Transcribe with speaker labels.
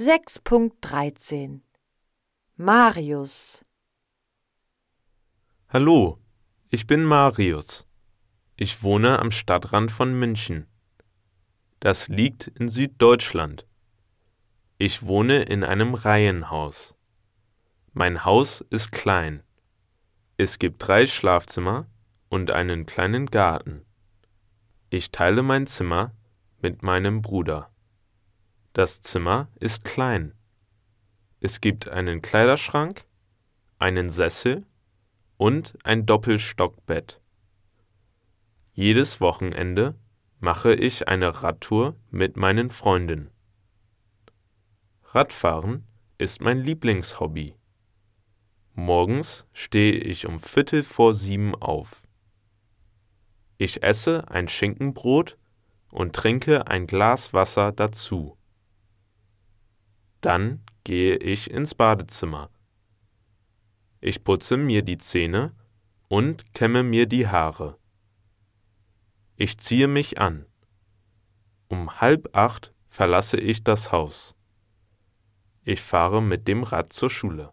Speaker 1: 6.13 Marius
Speaker 2: Hallo, ich bin Marius. Ich wohne am Stadtrand von München. Das liegt in Süddeutschland. Ich wohne in einem Reihenhaus. Mein Haus ist klein. Es gibt drei Schlafzimmer und einen kleinen Garten. Ich teile mein Zimmer mit meinem Bruder. Das Zimmer ist klein. Es gibt einen Kleiderschrank, einen Sessel und ein Doppelstockbett. Jedes Wochenende mache ich eine Radtour mit meinen Freunden. Radfahren ist mein Lieblingshobby. Morgens stehe ich um Viertel vor sieben auf. Ich esse ein Schinkenbrot und trinke ein Glas Wasser dazu. Dann gehe ich ins Badezimmer. Ich putze mir die Zähne und kämme mir die Haare. Ich ziehe mich an. Um halb acht verlasse ich das Haus. Ich fahre mit dem Rad zur Schule.